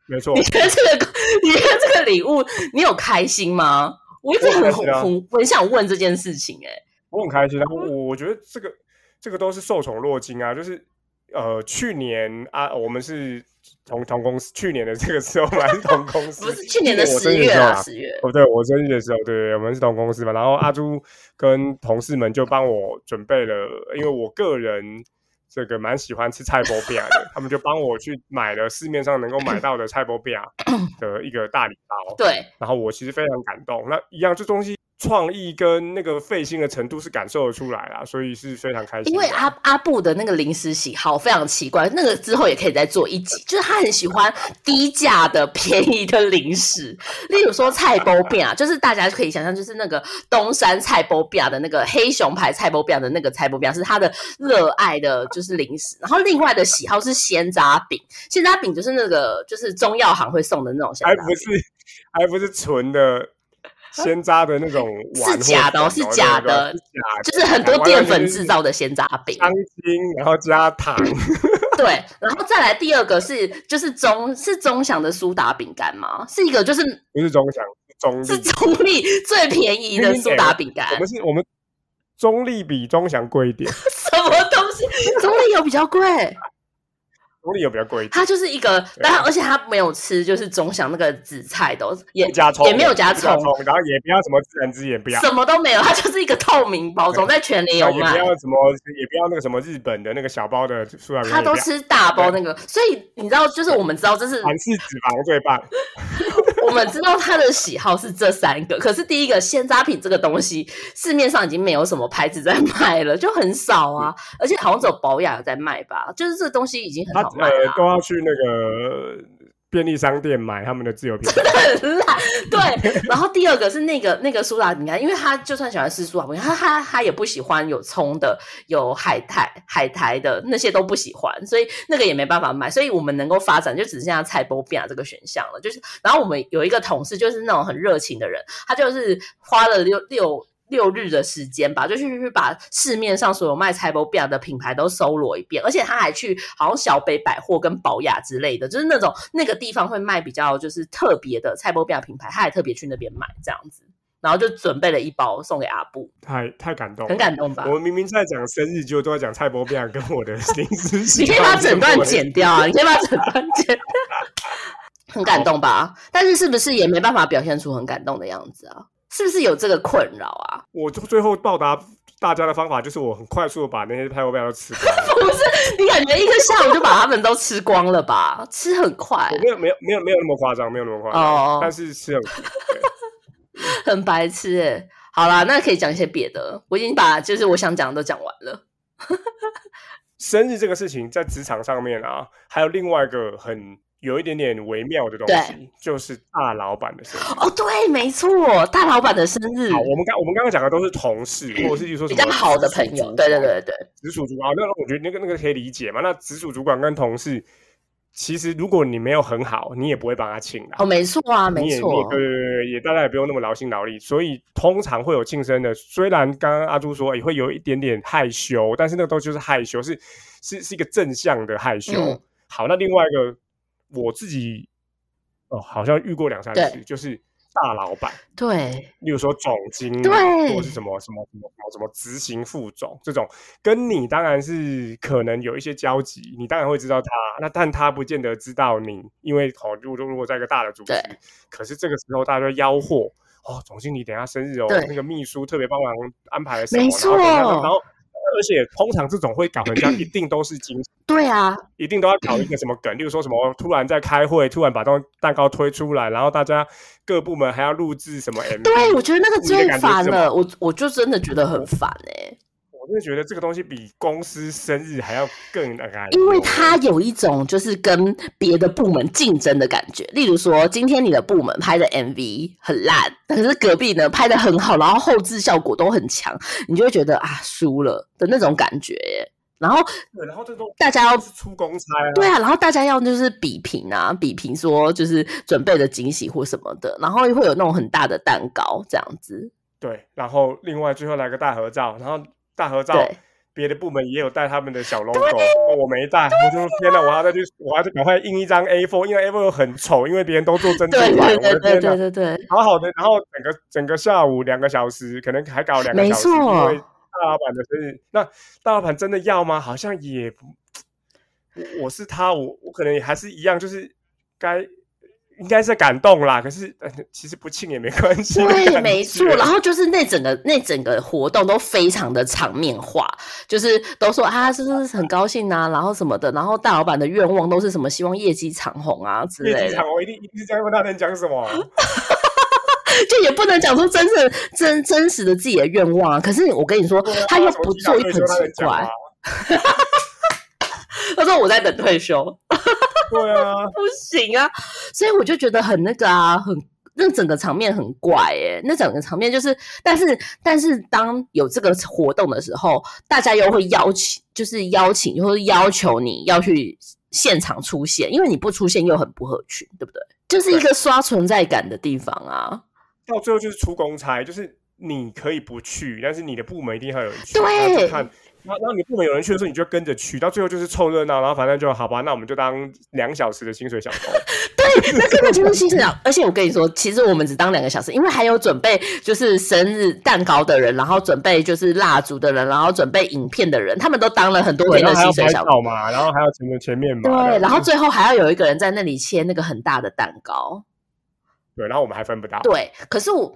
没错。你觉得这个，你觉得这个礼物，你有开心吗？我一直很很很想问这件事情，哎，我很开心。啊我我觉得这个这个都是受宠若惊啊，就是呃，去年啊，我们是。同同公司，去年的这个时候我们是同公司，(laughs) 不是去年的十月啊，十月。哦，对我生日的时候，对对，我们是同公司嘛。然后阿朱跟同事们就帮我准备了，因为我个人这个蛮喜欢吃菜包饼的，他们就帮我去买了市面上能够买到的菜包饼的一个大礼包。对，然后我其实非常感动。那一样这东西。创意跟那个费心的程度是感受得出来啦，所以是非常开心。因为阿阿布的那个零食喜好非常奇怪，那个之后也可以再做一集，就是他很喜欢低价的便宜的零食，(laughs) 例如说菜包饼啊，就是大家可以想象，就是那个东山菜包饼的那个黑熊牌菜包饼的那个菜包饼是他的热爱的，就是零食。然后另外的喜好是鲜渣饼，鲜渣饼就是那个就是中药行会送的那种，还不是还不是纯的。(laughs) 鲜渣的那种 (laughs) 是假的，是假的，就是很多淀粉制造的鲜渣饼，香精，然后加糖。(laughs) 对，然后再来第二个是，就是中是中祥的苏打饼干吗？是一个就是不是中祥，中是中立最便宜的苏打饼干。我们是我们中立比中祥贵一点。什么东西？中立有比较贵？中立有比较贵，它就是一个，但而且它没有吃，就是总想那个紫菜都也加葱，也没有加葱，然后也不要什么自然之，也不要。什么都没有，它就是一个透明包装，在全联有卖。也不要什么，也不要那个什么日本的那个小包的塑料。他都吃大包那个，所以你知道，就是我们知道这是韩式脂肪最棒。(laughs) 我们知道他的喜好是这三个，可是第一个鲜渣品这个东西，市面上已经没有什么牌子在卖了，就很少啊，而且好像只有保雅在卖吧，就是这东西已经很好卖了，(laughs) 都要去那个。便利商店买他们的自由品，真 (laughs) 的很烂。对，然后第二个是那个那个苏打饼干，因为他就算喜欢吃苏打饼干，他他他也不喜欢有葱的、有海苔海苔的那些都不喜欢，所以那个也没办法买。所以我们能够发展就只剩下菜包饼这个选项了。就是，然后我们有一个同事就是那种很热情的人，他就是花了六六。六日的时间吧，就去去把市面上所有卖菜包饼的品牌都搜罗一遍，而且他还去好像小北百货跟宝雅之类的，就是那种那个地方会卖比较就是特别的菜包表品牌，他还特别去那边买这样子。然后就准备了一包送给阿布，太太感动，很感动吧我？们明明在讲生日，就都在讲蔡波变跟我的临时喜你可以把整段剪掉啊！你可以把整段剪掉，(laughs) 很感动吧？但是是不是也没办法表现出很感动的样子啊？是不是有这个困扰啊？(laughs) 我就最后报答大家的方法就是我很快速的把那些派波变都吃光。(laughs) 不是，你感觉一个下午就把他们都吃光了吧？吃很快没有没有没有没有那么夸张，没有那么夸张，哦但是吃很对 (laughs) 很白痴哎、好啦，那可以讲一些别的。我已经把就是我想讲的都讲完了。生日这个事情在职场上面啊，还有另外一个很有一点点微妙的东西，就是大老板的生日。哦，对，没错，大老板的生日好，我们刚我们刚刚讲的都是同事，或者是说比较好的朋友，对对对对，直属主管，啊那我觉得那个那个可以理解嘛。那直属主管跟同事，其实如果你没有很好，你也不会帮他请的。哦，没错啊，没错对对对对，也大家也不用那么劳心劳力，所以通常会有庆生的。虽然刚刚阿朱说也会有一点点害羞，但是那个都就是害羞，是是是一个正向的害羞。嗯好，那另外一个我自己哦，好像遇过两三次，就是大老板，对例如说总经理，对或者是什么什么什么什么什么执行副总这种，跟你当然是可能有一些交集，你当然会知道他，那但他不见得知道你，因为好，如果如果在一个大的组织，可是这个时候大家就吆喝哦，总经理等一下生日哦，那个秘书特别帮忙安排了什么，没错然后而且通常这种会搞成这样，一定都是惊喜。对啊，一定都要搞一个什么梗，(coughs) 例如说什么突然在开会，突然把东蛋糕推出来，然后大家各部门还要录制什么 MV。对，我觉得那个最烦了，我我就真的觉得很烦哎、我真的觉得这个东西比公司生日还要更那个，因为它有一种就是跟别的部门竞争的感觉。例如说，今天你的部门拍的 MV 很烂，可是隔壁呢拍的很好，然后后置效果都很强，你就会觉得啊输了的那种感觉耶。然后对，然后这都大家要出公差啊，对啊，然后大家要就是比拼啊，比拼说就是准备的惊喜或什么的，然后会有那种很大的蛋糕这样子。对，然后另外最后来个大合照，然后大合照。别的部门也有带他们的小 logo，、哦、我没带，我就天哪，我还要再去，我还要再赶快印一张 A4，因为 A4 很丑，因为别人都做珍珠对版，对对对对对对，好好的，然后整个整个下午两个小时，可能还搞两个没小时，错因为大老板的生日。那大老板真的要吗？好像也不，我我是他，我我可能也还是一样，就是该应该是感动啦。可是、呃、其实不庆也没关系，对，没错。然后就是那整个那整个活动都非常的场面化，就是都说啊，是不是很高兴啊，然后什么的。然后大老板的愿望都是什么，希望业绩长虹啊之类的业绩场，，我一定一定是这样问他能讲什么。(laughs) (laughs) 就也不能讲出真正真真实的自己的愿望啊。可是我跟你说，他又不做，又很奇怪。(laughs) 他说我在等退休，对啊，(laughs) 不行啊，所以我就觉得很那个啊，很那整个场面很怪耶、那整个场面就是，但是但是当有这个活动的时候，大家又会邀请，就是邀请或者要求你要去现场出现，因为你不出现又很不合群，对不对？就是一个刷存在感的地方啊。到最后就是出公差，就是你可以不去，但是你的部门一定要有人去，对然后就看。然后，然后你部门有人去的时候，你就跟着去，到最后就是凑热闹，然后反正就好吧，那我们就当两小时的薪水小偷。(laughs) 对，那根本就是新生奖。而且我跟你说，其实我们只当两个小时，因为还有准备就是生日蛋糕的人，然后准备就是蜡烛的人，然后准备影片的人，他们都当了很多对，天的薪水小偷。嘛，然后还要前面前面嘛，对，然后最后还要有一个人在那里切那个很大的蛋糕。对，然后我们还分不到。对，可是我 (laughs)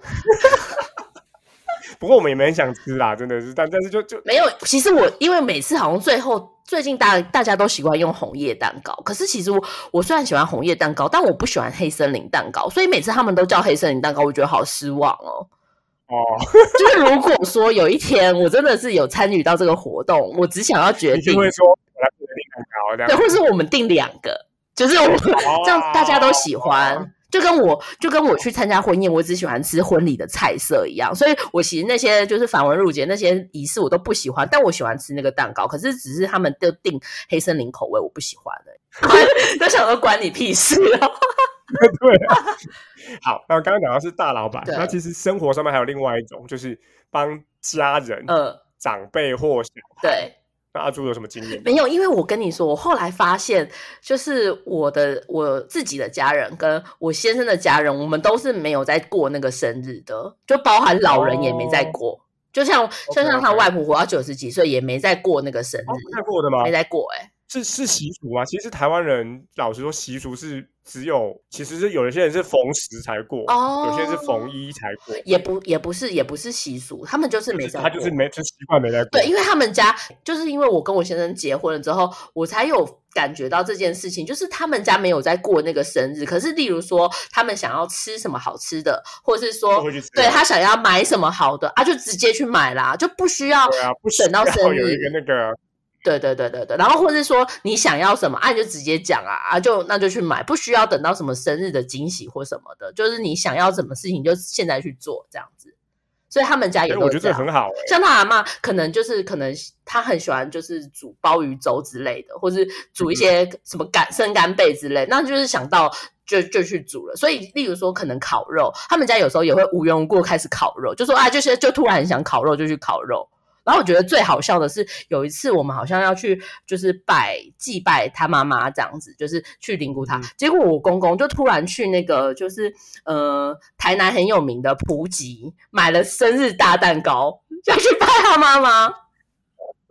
不过我们也没很想吃啦，真的是，但但是就就没有。其实我因为每次好像最后最近大大家都习惯用红叶蛋糕，可是其实我我虽然喜欢红叶蛋糕，但我不喜欢黑森林蛋糕，所以每次他们都叫黑森林蛋糕，我觉得好失望哦。哦，(laughs) 就是如果说有一天我真的是有参与到这个活动，我只想要决定你就，会说我来不能蛋糕这对，样。或是我们订两个，就是我们这样大家都喜欢。哦就跟我就跟我去参加婚宴，我只喜欢吃婚礼的菜色一样，所以我其实那些就是繁文缛节那些仪式我都不喜欢，但我喜欢吃那个蛋糕。可是只是他们都订黑森林口味，我不喜欢的，(laughs) 都想说关你屁事啊！(laughs) 对啊。好，那刚刚讲到是大老板，那其实生活上面还有另外一种，就是帮家人、呃，长辈或小孩对，那阿朱有什么经验？没有，因为我跟你说，我后来发现，就是我的我自己的家人跟我先生的家人，我们都是没有在过那个生日的，就包含老人也没在过。就像就像他外婆活到九十几岁，也没在过那个生日，没在过的吗？没在过，哎。是是习俗吗？其实台湾人老实说，习俗是只有，其实是有一些人是逢十才过，哦，有些人是逢一才过，也不也不是也不是习俗，他们就是没在，他就是没就习惯没在过。对，因为他们家就是因为我跟我先生结婚了之后，我才有感觉到这件事情，就是他们家没有在过那个生日，可是例如说他们想要吃什么好吃的，或者是说对他想要买什么好的啊，就直接去买啦，就不需要啊等到生日有一个那个。对对对对对，然后或者说你想要什么，啊，你就直接讲啊啊，就那就去买，不需要等到什么生日的惊喜或什么的，就是你想要什么事情就现在去做这样子。所以他们家也我觉得这很好，像他阿妈可能就是可能他很喜欢就是煮鲍鱼粥之类的，或是煮一些什么干生干贝之类，那就是想到就就去煮了。所以例如说可能烤肉，他们家有时候也会无缘无故开始烤肉，就说啊，就是就突然很想烤肉就去烤肉。然后我觉得最好笑的是，有一次我们好像要去就是拜祭拜他妈妈这样子，就是去灵骨塔。结果我公公就突然去那个就是呃台南很有名的普吉买了生日大蛋糕，要去拜他妈妈。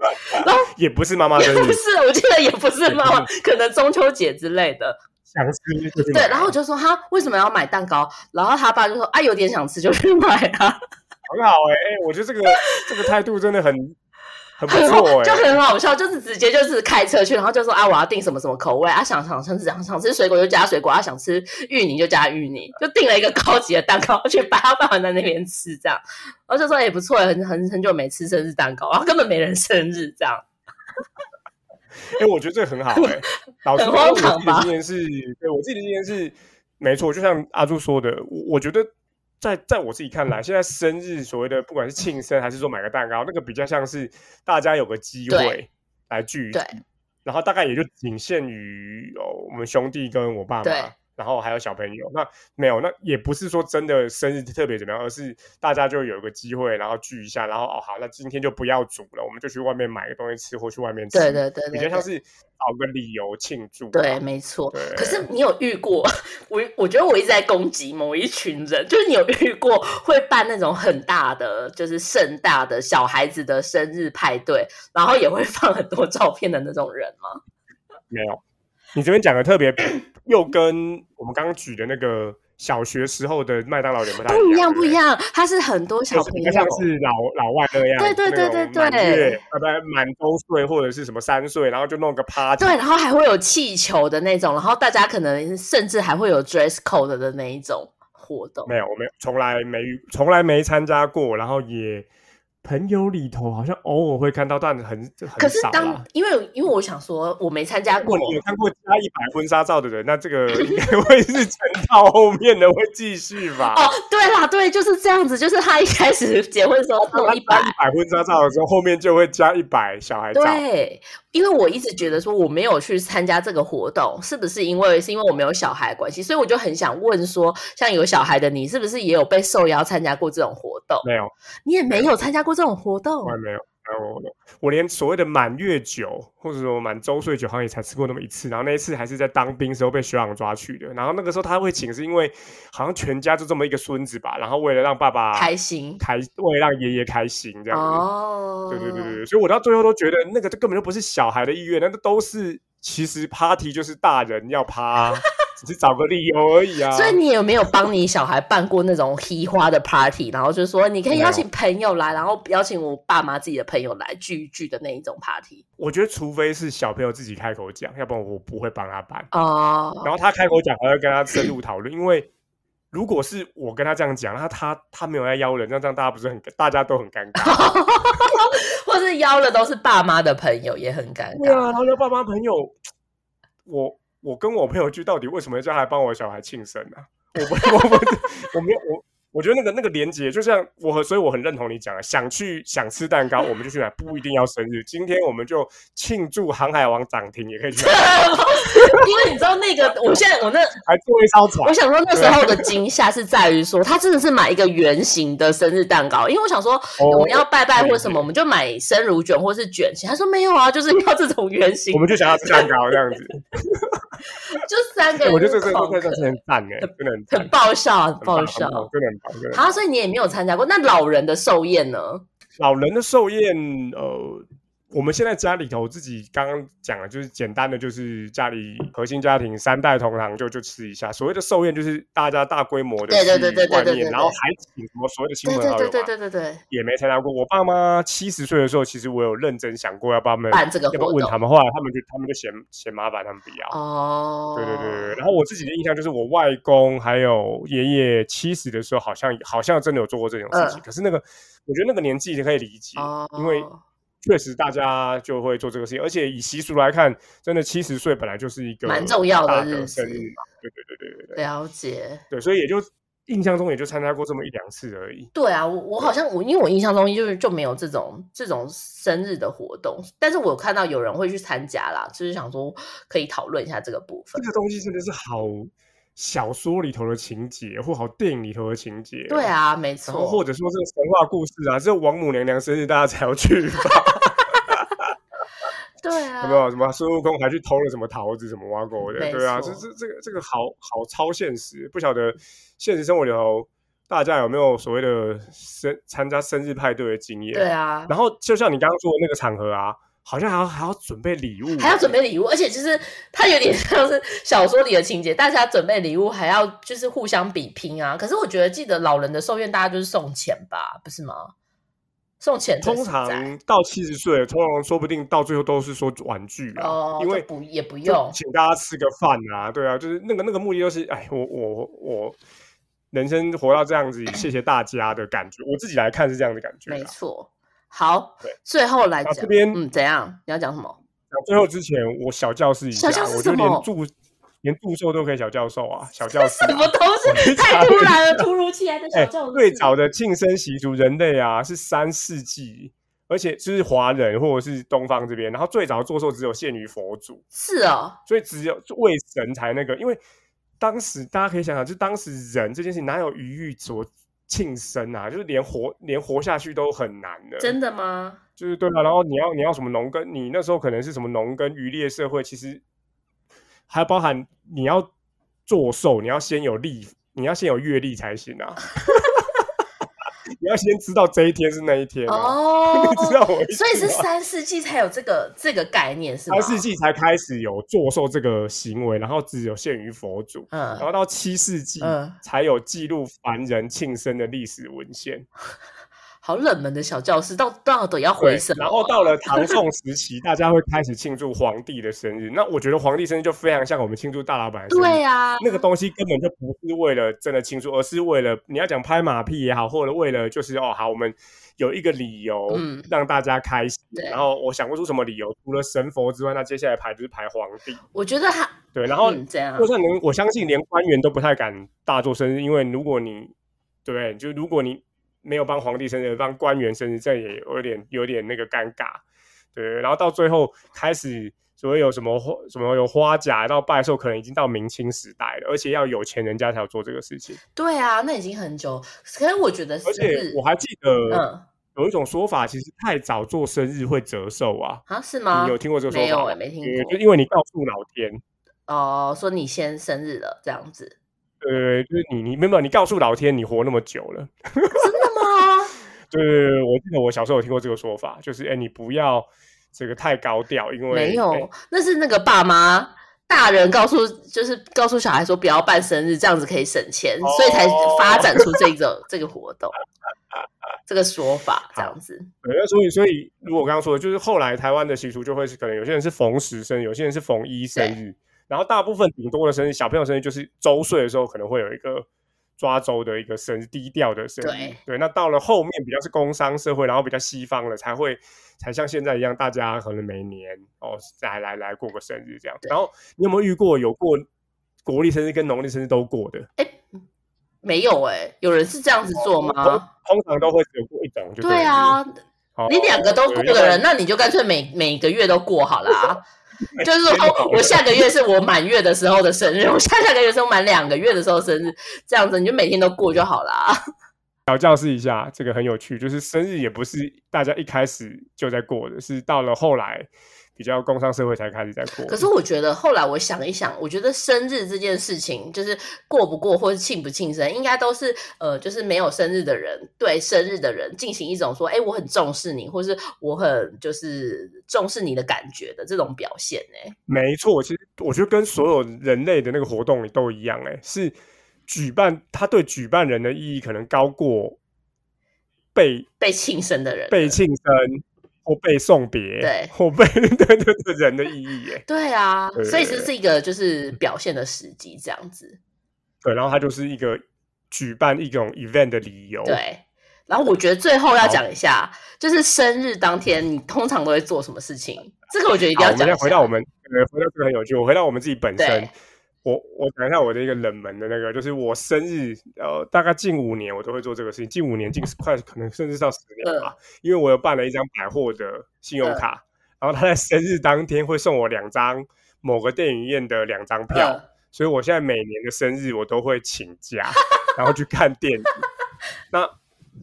(laughs) 然后也不是妈妈生日，不是，我记得也不是妈妈，可能中秋节之类的。想吃对，然后我就说他为什么要买蛋糕？然后他爸就说啊，有点想吃就去买啊。很好哎哎，我觉得这个 (laughs) 这个态度真的很很不错哎，就很好笑，就是直接就是开车去，然后就说啊，我要订什么什么口味啊，想想想想想吃水果就加水果，啊想吃芋泥就加芋泥，就订了一个高级的蛋糕去把它放在那边吃，这样，然后就说也不错，很很很久没吃生日蛋糕，然后根本没人生日这样。哎，我觉得这个很好哎，(laughs) 老师，我自己的经验是，对我自己的经验是没错，就像阿朱说的，我我觉得。在在我自己看来，现在生日所谓的不管是庆生还是说买个蛋糕，那个比较像是大家有个机会来聚，对，然后大概也就仅限于哦我们兄弟跟我爸妈。然后还有小朋友，那没有，那也不是说真的生日特别怎么样，而是大家就有一个机会，然后聚一下，然后哦好，那今天就不要煮了，我们就去外面买个东西吃，或去外面吃。对对对，比较像是找个理由庆祝。对，没错。可是你有遇过？我我觉得我一直在攻击某一群人，就是你有遇过会办那种很大的，就是盛大的小孩子的生日派对，然后也会放很多照片的那种人吗？没有。你这边讲的特别，又跟我们刚刚举的那个小学时候的麦当劳有不太不一样，不一样。它是很多小朋友，像是老老外那样，对对对对对，对，对，大概满周岁或者是什么三岁，然后就弄个 party，对，然后还会有气球的那种，然后大家可能甚至还会有 dress code 的那一种活动。没有，我没有，从来没从来没参加过，然后也。朋友里头好像偶尔会看到，但很很少。可是当因为因为我想说，我没参加过。你有看过加一百婚纱照的人，那这个 (laughs) 应该会是陈套后面的会继续吧？哦，对啦，对，就是这样子，就是他一开始结婚的时候弄一百一百婚纱照的时候，后面就会加一百小孩照。对。因为我一直觉得说我没有去参加这个活动，是不是因为是因为我没有小孩关系？所以我就很想问说，像有小孩的你，是不是也有被受邀参加过这种活动？没有，你也没有参加过这种活动？我也没有。我我连所谓的满月酒，或者说满周岁酒，好像也才吃过那么一次。然后那一次还是在当兵时候被学长抓去的。然后那个时候他会请，是因为好像全家就这么一个孙子吧。然后为了让爸爸开心，开为了让爷爷开心这样子。哦，对对对对对。所以我到最后都觉得那个根本就不是小孩的意愿，那个都是其实 party 就是大人要趴。只是找个理由而已啊！所以你有没有帮你小孩办过那种嘻花的 party？然后就是说你可以邀请朋友来，然后邀请我爸妈自己的朋友来聚一聚的那一种 party？我觉得除非是小朋友自己开口讲，要不然我不会帮他办哦。然后他开口讲，还要跟他深入讨论。因为如果是我跟他这样讲，那他他没有在邀人，那这样大家不是很大家都很尴尬？(laughs) 或是邀了都是爸妈的朋友，也很尴尬。对啊，他的爸妈朋友，我。我跟我朋友去，到底为什么要叫他帮我小孩庆生呢？我不，我不，我没有，我我觉得那个那个连接，就像我和所以我很认同你讲的，想去想吃蛋糕，我们就去买，不一定要生日。今天我们就庆祝航海王涨停，也可以去买 (laughs) (laughs) 因为你知道那个，我现在我那 (laughs) 还坐一艘船我。想说那时候的惊吓是在于说，他真的是买一个圆形的生日蛋糕，因为我想说我们要拜拜或什么，我们就买生乳卷或是卷心。他说没有啊，就是要这种圆形我，们就想要吃蛋糕这样子，(laughs) 就三个人我觉得这这狂这这真的很赞哎，真的很很爆笑，很爆笑。好，所以你也没有参加过。那老人的寿宴呢？老人的寿宴，呃，我们现在家里头自己刚刚讲了，就是简单的，就是家里核心家庭三代同堂就就吃一下。所谓的寿宴，就是大家大规模的去外面，然后还请什么所谓的亲朋好友嘛，对对对对对，也没参加过。我爸妈七十岁的时候，其实我有认真想过要帮他们办这个要不要问他们，后来他们就他们就嫌嫌麻烦，他们不要。哦，对对对对，然后我自己的印象就是，我外公还有爷爷七十的时候，好像好像真的有做过这种事情。嗯可是那个，我觉得那个年纪就可以理解，哦，因为确实大家就会做这个事情，而且以习俗来看，真的七十岁本来就是一个蛮重要的日子生日嘛。对对对对对对了解。对，所以也就印象中也就参加过这么一两次而已。对啊，我我好像我因为我印象中就是就没有这种这种生日的活动，但是我有看到有人会去参加啦，就是想说可以讨论一下这个部分这。个东西真的是好小说里头的情节，或好电影里头的情节。对。啊，没错或，者说这个神话故事啊，只有王母娘娘生日大家才要去吧？对啊，有没有什么孙悟空还去偷了什么桃子什么挖沟的？没对啊，错这这这个这个好好超现实，不晓得现实生活里头大家有没有所谓的生参加生日派对的经验？对啊，然后就像你刚刚说的那个场合啊，好像还要还要准备礼物，还要准备礼物，而且就是它有点像是小说里的情节，大家准备礼物还要就是互相比拼啊。可是我觉得记得老人的寿宴，大家就是送钱吧，不是吗？送钱通常到七十岁，通常说不定到最后都是说玩具啊，哦，因为不也不用，请大家吃个饭啊，对啊，就是那个那个目的就是，哎，我我我人生活到这样子，谢谢大家的感觉，我自己来看是这样的感觉啊。没错。好，最后来讲，这边嗯，怎样？你要讲什么？讲最后之前，我小教室一下，我觉得什么连助连助授都可以小教授啊，小教室、什么啊。东西？太突然了，突如其来的哎小教室。最早的庆生习俗，人类啊是三世纪，而且就是华人或者是东方这边，然后最早的做寿只有限于佛祖，是哦，所以只有为神才那个，因为当时大家可以想想，就当时人这件事情哪有余欲所庆生啊？就是连活连活下去都很难的，真的吗？就是对啊。然后你要你要什么农耕，你那时候可能是什么农耕渔猎社会，其实还包含你要做寿，你要先有历，你要先有阅历才行啊。(laughs) 你要先知道这一天是那一天啊，哦 (laughs) 你知道我意思所以是三世纪才有这个这个概念是吗？三世纪才开始有做寿这个行为，然后只有限于佛祖。嗯然后嗯，到七世纪嗯才有记录凡人庆生的历史文献。(laughs) 好冷门的小教室，到到底要回对什，么啊？然后到了唐宋时期，大家会开始庆祝皇帝的生日。那我觉得皇帝生日就非常像我们庆祝大老板生日。对啊，那个东西根本就不是为了真的庆祝，而是为了你要讲拍马屁也好，或者为了就是哦好，我们有一个理由嗯让大家开心。对然后我想不出什么理由，除了神佛之外，那接下来排就是排皇帝。我觉得他对，然后嗯这样就算能，我相信连官员都不太敢大做生日，因为如果你对，就如果你没有帮皇帝生日，帮官员生日，这也有点有点那个尴尬。对，然后到最后开始所谓有什么花什么有花甲到拜寿，可能已经到明清时代了，而且要有钱人家才有做这个事情。对啊，那已经很久。可是我觉得是而且我还记得嗯有一种说法，其实太早做生日会折寿啊。啊是吗？你有听过这个说法吗？没有哎、没听，过就因为你告诉老天，哦，说你先生日了这样子，对，就是你你没有你告诉老天你活那么久了。(laughs) 对对对，我记得我小时候有听过这个说法，就是哎，你不要这个太高调，因为没有哎，那是那个爸妈大人告诉，就是告诉小孩说不要办生日，这样子可以省钱，所以才哦发展出这个 (laughs) 这个活动，这个说法这样子。对，那所以所以如果我刚刚说的，就是后来台湾的习俗就会是可能有些人是逢十生日，有些人是逢一生日，然后大部分顶多的生日，小朋友生日就是周岁的时候可能会有一个抓周的一个生日，低调的生日。对那到了后面比较是工商社会，然后比较西方了，才会才像现在一样，大家可能每年哦再来来过个生日这样。然后你有没有遇过有过国历生日跟农历生日都过的？哎、没有哎、有人是这样子做吗？通常都会只有过一种就了，对啊，好，你两个都过的人，那你就干脆每每个月都过好啦。(laughs) (laughs) 就是说我下个月是我满月的时候的生日，我下下个月是我满两个月的时候生日，这样子你就每天都过就好啦。小教示一下，这个很有趣，就是生日也不是大家一开始就在过的，是到了后来比较工商社会才开始在过。可是我觉得后来我想一想，我觉得生日这件事情，就是过不过或是庆不庆生，应该都是呃，就是没有生日的人对生日的人进行一种说，哎，我很重视你，或是我很就是重视你的感觉的这种表现呢、没错，其实我觉得跟所有人类的那个活动都一样、欸，哎，是举办，他对举办人的意义可能高过被被庆生的人，被庆生或被送别，(laughs) 对或被对对对人的意义、欸，哎，对啊，对所以这是一个就是表现的时机这样子。对，然后它就是一个举办一种 event 的理由，对，然后我觉得最后要讲一下，就是生日当天你通常都会做什么事情？这个我觉得一定要讲一下。再回到我们，呃，回到这个很有趣。我回到我们自己本身对，我我讲一下我的一个冷门的那个，就是我生日，呃，大概近五年我都会做这个事情，近五年近快可能甚至到十年嗯吧，因为我有办了一张百货的信用卡，然后他在生日当天会送我两张某个电影院的两张票，嗯所以我现在每年的生日我都会请假，然后去看电影。(laughs) 那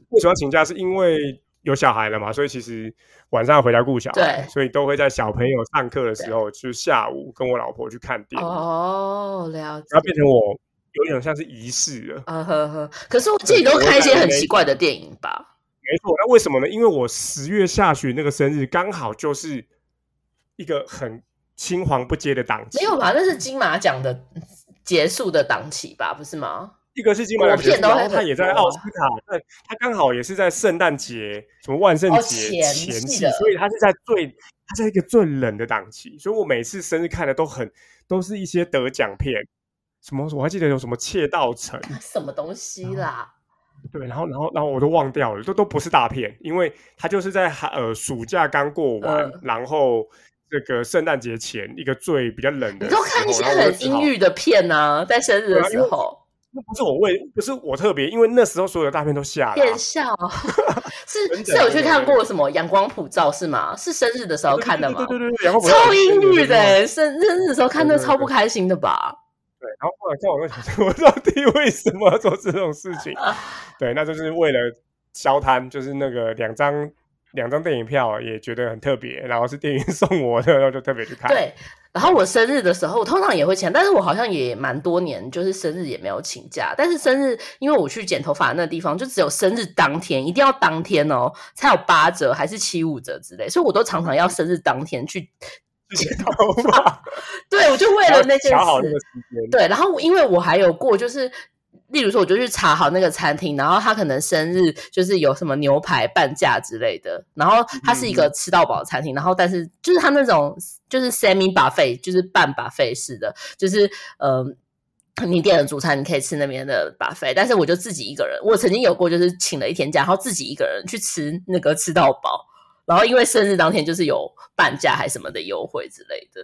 为什么要请假？是因为有小孩了嘛，所以其实晚上要回家顾小孩，对所以都会在小朋友上课的时候，就是下午跟我老婆去看电影，哦，了解然后。变成我有点像是仪式了。啊呵呵，可是我自己都看一些很奇怪的电影吧？没错，那为什么呢？因为我十月下旬那个生日刚好就是一个很青黄不接的档期，没有吧？那是金马奖的结束的档期吧？不是吗？一个是金马奖然后他也在多奥斯卡，但他刚好也是在圣诞节、什么万圣哦节前前夕，所以他是在最他在一个最冷的档期，所以我每次生日看的都很都是一些得奖片，什么我还记得有什么《窃盗城》，什么东西啦？对，然后然后然后我都忘掉了，都都不是大片，因为他就是在呃暑假刚过完，嗯。然后这个圣诞节前一个最比较冷的，你都看一些很阴郁的片呢、在生日的时候，那不是我为不是我特别，因为那时候所有的大片都下了啊、骗笑是 (laughs) 是有去看过什么阳光普照是吗？是生日的时候看的吗？对对对对对，然后我超阴郁的欸，生生日的时候看那超不开心的吧？对，然后后来看我就想说，(laughs) 我到底为什么要做这种事情？(laughs) 对，那就是为了消摊，就是那个两张两张电影票也觉得很特别，然后是电影 (laughs) 送我的，然后就特别去看。对。然后我生日的时候，我通常也会请，但是我好像也蛮多年，就是生日也没有请假。但是生日，因为我去剪头发那地方，就只有生日当天，一定要当天哦，才有八折还是七五折之类，所以我都常常要生日当天去剪头发，(laughs) 对，我就为了那件事。对，然后因为我还有过，就是例如说，我就去查好那个餐厅，然后他可能生日就是有什么牛排半价之类的，然后它是一个吃到饱的餐厅，然后但是就是他那种就是 semi buffet，就是半 buffet 式的，就是呃。你点了主餐，你可以吃那边的 buffet，但是我就自己一个人。我曾经有过，就是请了一天假，然后自己一个人去吃那个吃到饱，然后因为生日当天就是有半价还什么的优惠之类的，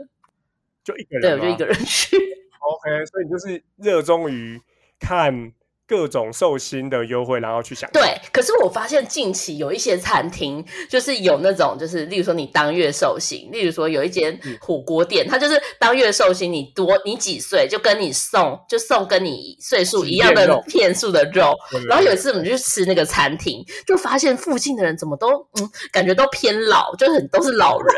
就一个人，对我就一个。人去。OK，所以你就是热衷于看各种寿星的优惠，然后去享受。对，可是我发现近期有一些餐厅，就是有那种，就是例如说你当月寿星，例如说有一间嗯火锅店，它就是当月寿星，你多你几岁就跟你送，就送跟你岁数一样的几 (laughs) 片数的肉。然后有一次我们去吃那个餐厅，就发现附近的人怎么都嗯，感觉都偏老，就很都是老人。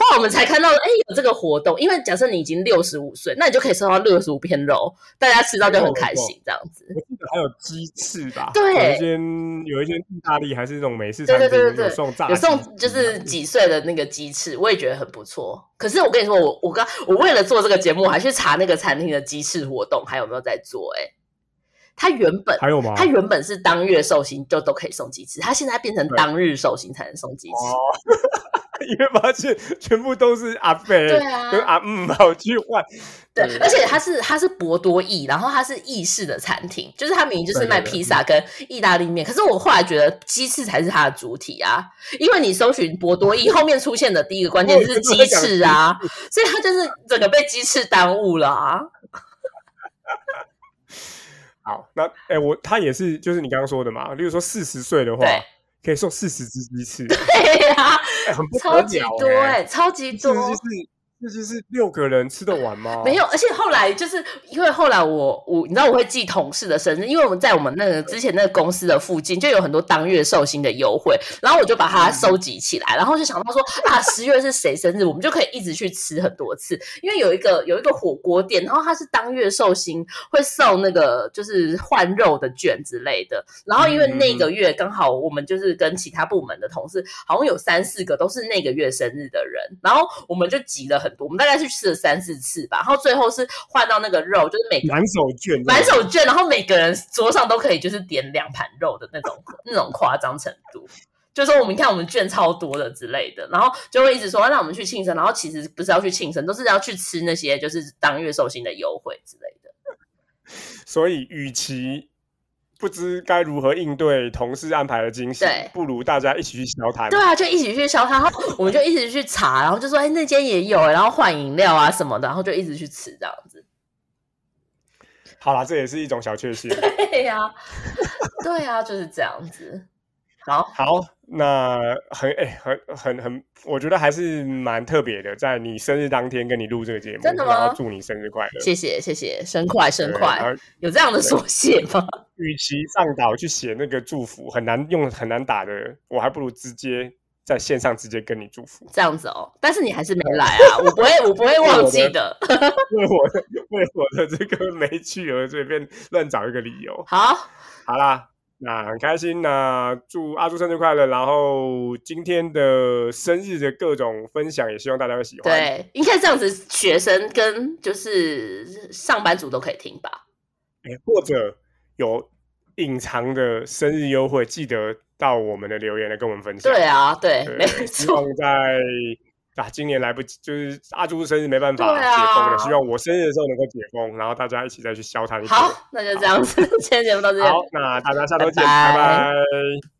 后来我们才看到，哎，有这个活动。因为假设你已经六十五岁，那你就可以收到六十五片肉，大家吃到就很开心，这样子。我记得还有鸡翅吧？对有一间有一间意大利还是那种美式对餐厅，对对对对，有送炸，有送就是几岁的那个鸡翅，我也觉得很不错。可是我跟你说，我我刚我为了做这个节目，我还去查那个餐厅的鸡翅活动还有没有在做、欸。哎，它原本还有吗？它原本是当月寿星就都可以送鸡翅，它现在变成对当日寿星才能送鸡翅。哦，因为发现全部都是阿飞对啊跟阿嗯跑去换，对，而且它是它是博多意，然后它是意式的餐厅，就是它明明就是卖披萨跟意大利面，可是我后来觉得鸡翅才是它的主体啊，因为你搜寻博多意后面出现的第一个关键字是鸡翅啊，所以它就是整个被鸡翅耽误了啊。(laughs) 好，那哎，我他也是，就是你刚刚说的嘛。例如说四十岁的话，可以送四十只鸡翅。对呀，很超级多哎，超级多。这就是六个人吃得完吗？(laughs) 没有，而且后来就是因为后来我我你知道我会记同事的生日，因为我们在我们那个之前那个公司的附近就有很多当月寿星的优惠，然后我就把它收集起来，然后就想到说啊十月是谁生日，我们就可以一直去吃很多次。因为有一个有一个火锅店，然后它是当月寿星会送那个就是换肉的卷之类的，然后因为那个月刚好我们就是跟其他部门的同事好像有三四个都是那个月生日的人，然后我们就集了很。我们大概是吃了三四次吧，然后最后是换到那个肉，就是每满手券，满手券，然后每个人桌上都可以就是点两盘肉的那种那种夸张程度，就说我们看我们券超多的之类的，然后就会一直说让我们去庆生，然后其实不是要去庆生，都是要去吃那些就是当月寿星的优惠之类的。所以，与其。不知该如何应对同事安排的惊喜，不如大家一起去消摊。对啊，就一起去消摊，然后我们就一直去查，然后就说：“哎，那间也有，然后换饮料啊什么的，然后就一直去吃这样子。”好啦，这也是一种小确幸。(laughs) 对呀，对呀，就是这样子。好好，那很哎，很很很，我觉得还是蛮特别的，在你生日当天跟你录这个节目，真的吗？祝你生日快乐！谢谢谢谢，生快生快，有这样的缩写吗？与其上岛去写那个祝福，很难用很难打的，我还不如直接在线上直接跟你祝福。这样子哦，但是你还是没来啊，(laughs) 我不会我不会忘记的。(laughs) 为我的为我的这个没去而随便乱找一个理由。好，好啦。那很开心，那祝阿朱生日快乐！然后今天的生日的各种分享，也希望大家会喜欢。对，应该这样子，学生跟就是上班族都可以听吧。哎，或者有隐藏的生日优惠，记得到我们的留言来跟我们分享。对啊，对，没错，在。啊，今年来不及，就是阿朱生日没办法解封了。希望我生日的时候能够解封，然后大家一起再去消摊。好，那就这样子，(laughs) 今天节目到这里。好，那大家下周见，拜拜。